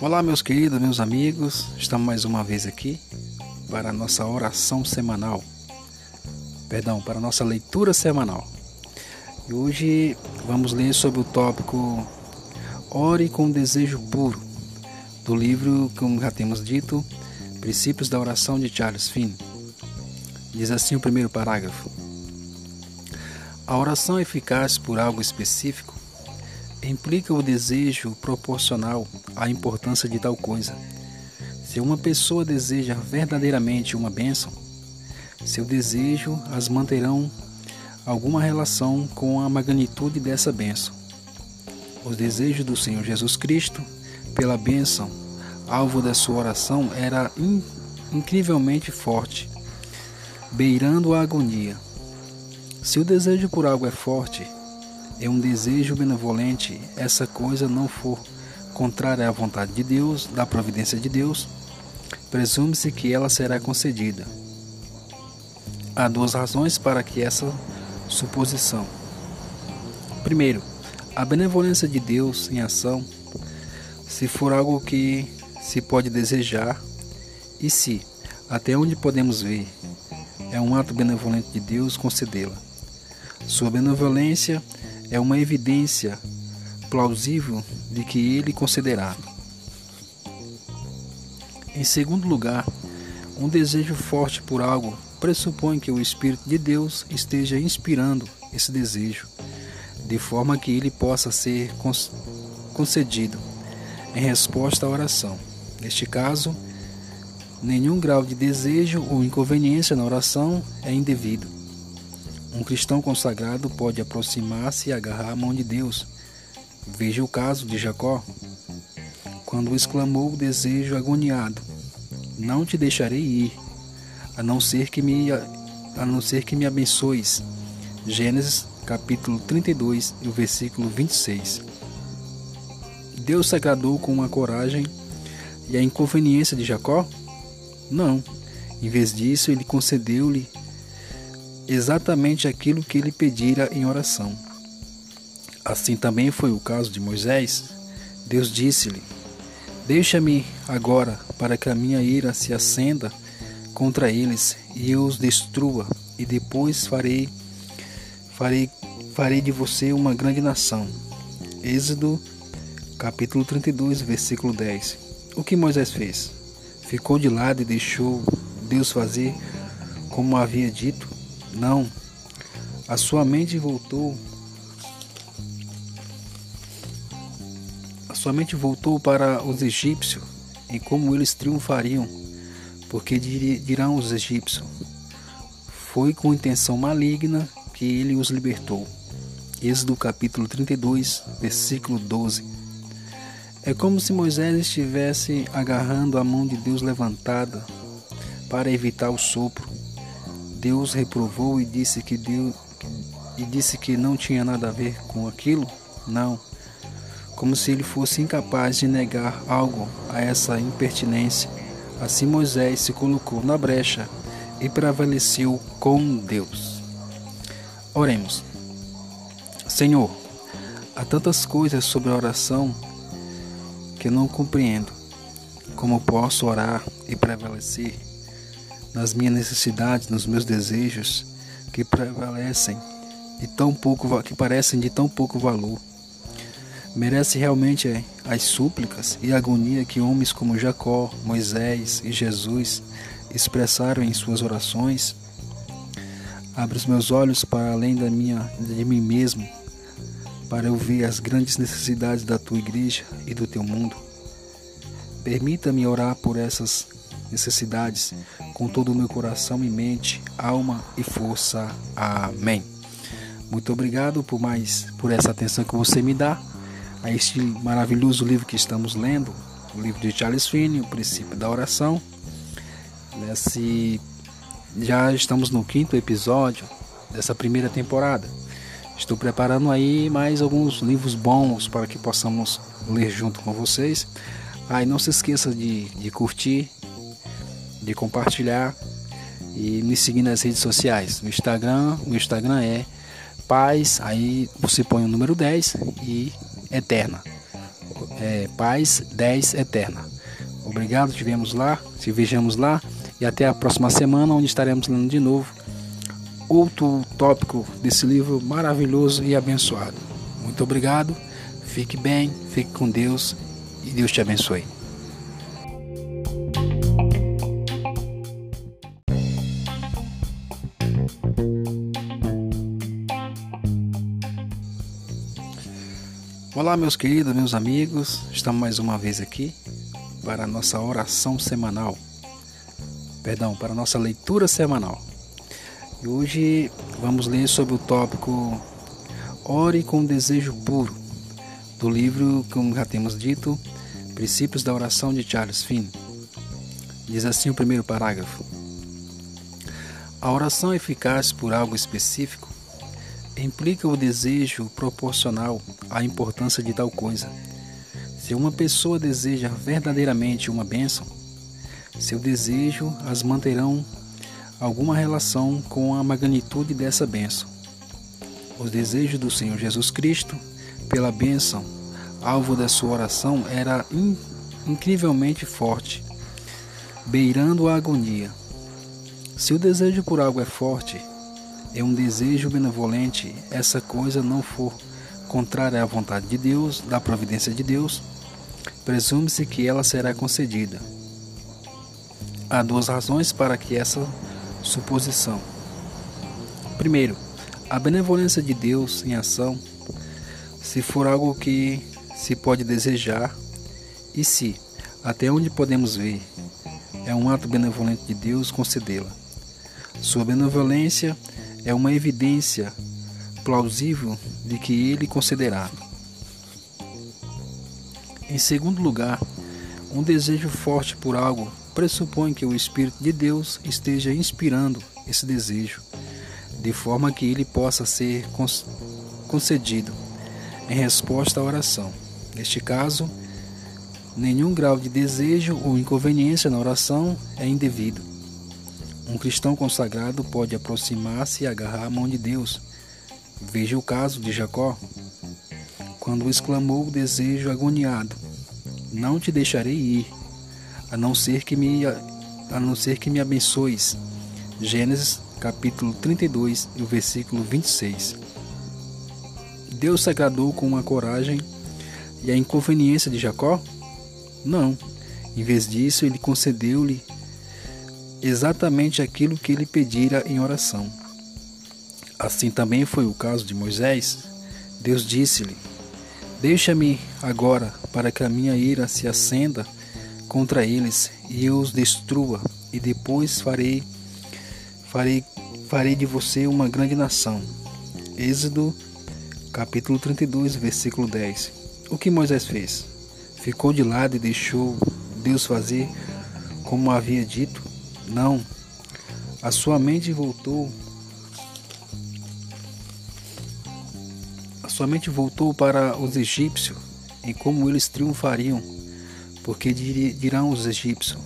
Olá, meus queridos, meus amigos, estamos mais uma vez aqui para a nossa oração semanal, perdão, para a nossa leitura semanal. E hoje vamos ler sobre o tópico Ore com Desejo Puro, do livro, como já temos dito, Princípios da Oração de Charles Finn. Diz assim o primeiro parágrafo: A oração eficaz por algo específico implica o desejo proporcional à importância de tal coisa. Se uma pessoa deseja verdadeiramente uma bênção, seu desejo as manterão alguma relação com a magnitude dessa bênção. Os desejos do Senhor Jesus Cristo pela bênção, alvo da sua oração, era in, incrivelmente forte, beirando a agonia. Se o desejo por algo é forte, é um desejo benevolente, essa coisa não for contrária à vontade de Deus, da providência de Deus, presume-se que ela será concedida. Há duas razões para que essa suposição. Primeiro, a benevolência de Deus em ação, se for algo que se pode desejar, e se, até onde podemos ver, é um ato benevolente de Deus concedê-la. Sua benevolência é uma evidência plausível de que ele concederá. Em segundo lugar, um desejo forte por algo pressupõe que o Espírito de Deus esteja inspirando esse desejo, de forma que ele possa ser concedido em resposta à oração. Neste caso, nenhum grau de desejo ou inconveniência na oração é indevido. Um cristão consagrado pode aproximar-se e agarrar a mão de Deus. Veja o caso de Jacó, quando exclamou o desejo agoniado: Não te deixarei ir, a não ser que me a não ser que me abençoes. Gênesis capítulo 32, o versículo 26. Deus se agradou com a coragem e a inconveniência de Jacó? Não. Em vez disso, ele concedeu-lhe exatamente aquilo que ele pedira em oração. Assim também foi o caso de Moisés. Deus disse-lhe: Deixa-me agora para que a minha ira se acenda contra eles e eu os destrua, e depois farei farei farei de você uma grande nação. Êxodo capítulo 32, versículo 10. O que Moisés fez? Ficou de lado e deixou Deus fazer como havia dito? Não. A sua mente voltou. A sua mente voltou para os egípcios e como eles triunfariam, porque dirão os egípcios: Foi com intenção maligna que ele os libertou. Êxodo capítulo 32, versículo 12. É como se Moisés estivesse agarrando a mão de Deus levantada para evitar o sopro Deus reprovou e disse que Deus e disse que não tinha nada a ver com aquilo? Não. Como se ele fosse incapaz de negar algo a essa impertinência. Assim Moisés se colocou na brecha e prevaleceu com Deus. Oremos. Senhor, há tantas coisas sobre a oração que não compreendo. Como posso orar e prevalecer nas minhas necessidades, nos meus desejos que prevalecem e tão pouco que parecem de tão pouco valor. Merece realmente é, as súplicas e agonia que homens como Jacó, Moisés e Jesus expressaram em suas orações. Abre os meus olhos para além da minha de mim mesmo, para eu ver as grandes necessidades da tua igreja e do teu mundo. Permita-me orar por essas necessidades com todo o meu coração e mente, alma e força. Amém. Muito obrigado por mais por essa atenção que você me dá a este maravilhoso livro que estamos lendo, o livro de Charles Finney, O Princípio da Oração. Nesse já estamos no quinto episódio dessa primeira temporada. Estou preparando aí mais alguns livros bons para que possamos ler junto com vocês. Aí ah, não se esqueça de, de curtir, de compartilhar e me seguir nas redes sociais. No Instagram, o Instagram é paz, aí você põe o número 10 e eterna. É, paz 10 eterna. Obrigado, tivemos lá, te vejamos lá e até a próxima semana, onde estaremos lendo de novo outro tópico desse livro maravilhoso e abençoado. Muito obrigado, fique bem, fique com Deus e Deus te abençoe. Olá, meus queridos, meus amigos, estamos mais uma vez aqui para a nossa oração semanal. Perdão, para a nossa leitura semanal. E hoje vamos ler sobre o tópico Ore com desejo puro, do livro, como já temos dito, Princípios da Oração de Charles Finn. Diz assim o primeiro parágrafo: A oração eficaz por algo específico implica o desejo proporcional à importância de tal coisa. Se uma pessoa deseja verdadeiramente uma bênção, seu desejo as manterão alguma relação com a magnitude dessa bênção. Os desejos do Senhor Jesus Cristo pela bênção, alvo da sua oração, era in, incrivelmente forte, beirando a agonia. Se o desejo por algo é forte, é um desejo benevolente, essa coisa não for contrária à vontade de Deus, da providência de Deus, presume-se que ela será concedida. Há duas razões para que essa suposição. Primeiro, a benevolência de Deus em ação, se for algo que se pode desejar, e se, até onde podemos ver, é um ato benevolente de Deus concedê-la. Sua benevolência é uma evidência plausível de que ele concederá. Em segundo lugar, um desejo forte por algo pressupõe que o Espírito de Deus esteja inspirando esse desejo, de forma que ele possa ser concedido em resposta à oração. Neste caso, nenhum grau de desejo ou inconveniência na oração é indevido. Um cristão consagrado pode aproximar-se e agarrar a mão de Deus. Veja o caso de Jacó, quando exclamou o desejo agoniado: Não te deixarei ir, a não ser que me a não ser que me abençoes. Gênesis capítulo 32, o versículo 26. Deus se agradou com a coragem e a inconveniência de Jacó? Não. Em vez disso, ele concedeu-lhe exatamente aquilo que ele pedira em oração. Assim também foi o caso de Moisés. Deus disse-lhe: Deixa-me agora para que a minha ira se acenda contra eles e eu os destrua, e depois farei farei farei de você uma grande nação. Êxodo capítulo 32, versículo 10. O que Moisés fez? Ficou de lado e deixou Deus fazer como havia dito? Não. A sua mente voltou. A sua mente voltou para os egípcios e como eles triunfariam, porque dirão os egípcios: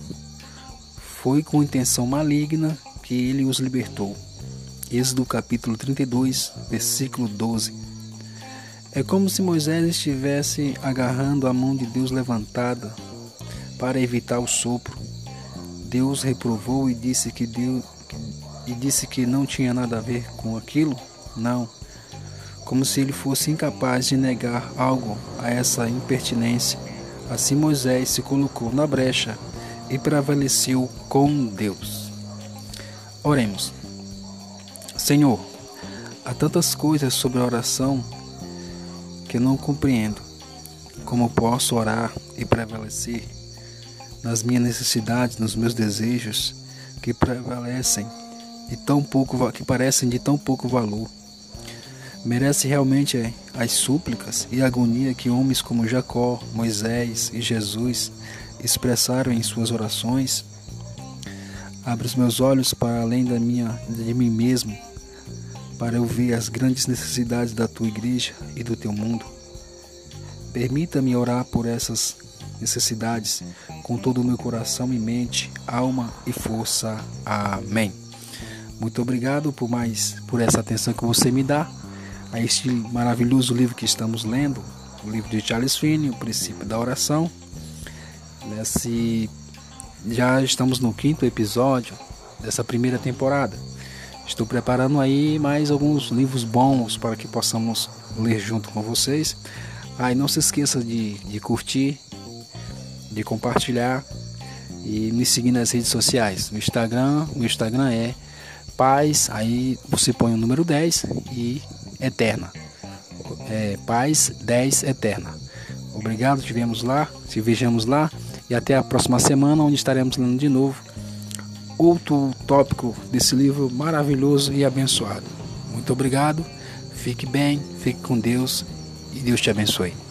Foi com intenção maligna que ele os libertou. Êxodo capítulo 32, versículo 12. É como se Moisés estivesse agarrando a mão de Deus levantada para evitar o sopro Deus reprovou e disse que Deus e disse que não tinha nada a ver com aquilo? Não. Como se ele fosse incapaz de negar algo a essa impertinência. Assim Moisés se colocou na brecha e prevaleceu com Deus. Oremos. Senhor, há tantas coisas sobre a oração que não compreendo. Como posso orar e prevalecer nas minhas necessidades, nos meus desejos que prevalecem e tão pouco que parecem de tão pouco valor. Merece realmente é, as súplicas e agonia que homens como Jacó, Moisés e Jesus expressaram em suas orações. Abre os meus olhos para além da minha de mim mesmo, para eu ver as grandes necessidades da tua igreja e do teu mundo. Permita-me orar por essas necessidades com todo o meu coração e mente, alma e força. Amém. Muito obrigado por mais por essa atenção que você me dá. a este maravilhoso livro que estamos lendo, o livro de Charles Finney, O Princípio da Oração. Nesse, já estamos no quinto episódio dessa primeira temporada. Estou preparando aí mais alguns livros bons para que possamos ler junto com vocês. Aí ah, não se esqueça de, de curtir, de compartilhar e me seguir nas redes sociais. No Instagram, o Instagram é paz, aí você põe o número 10 e eterna. É, paz 10 eterna. Obrigado, tivemos lá, te vejamos lá e até a próxima semana onde estaremos lendo de novo outro tópico desse livro maravilhoso e abençoado. Muito obrigado, fique bem, fique com Deus e Deus te abençoe.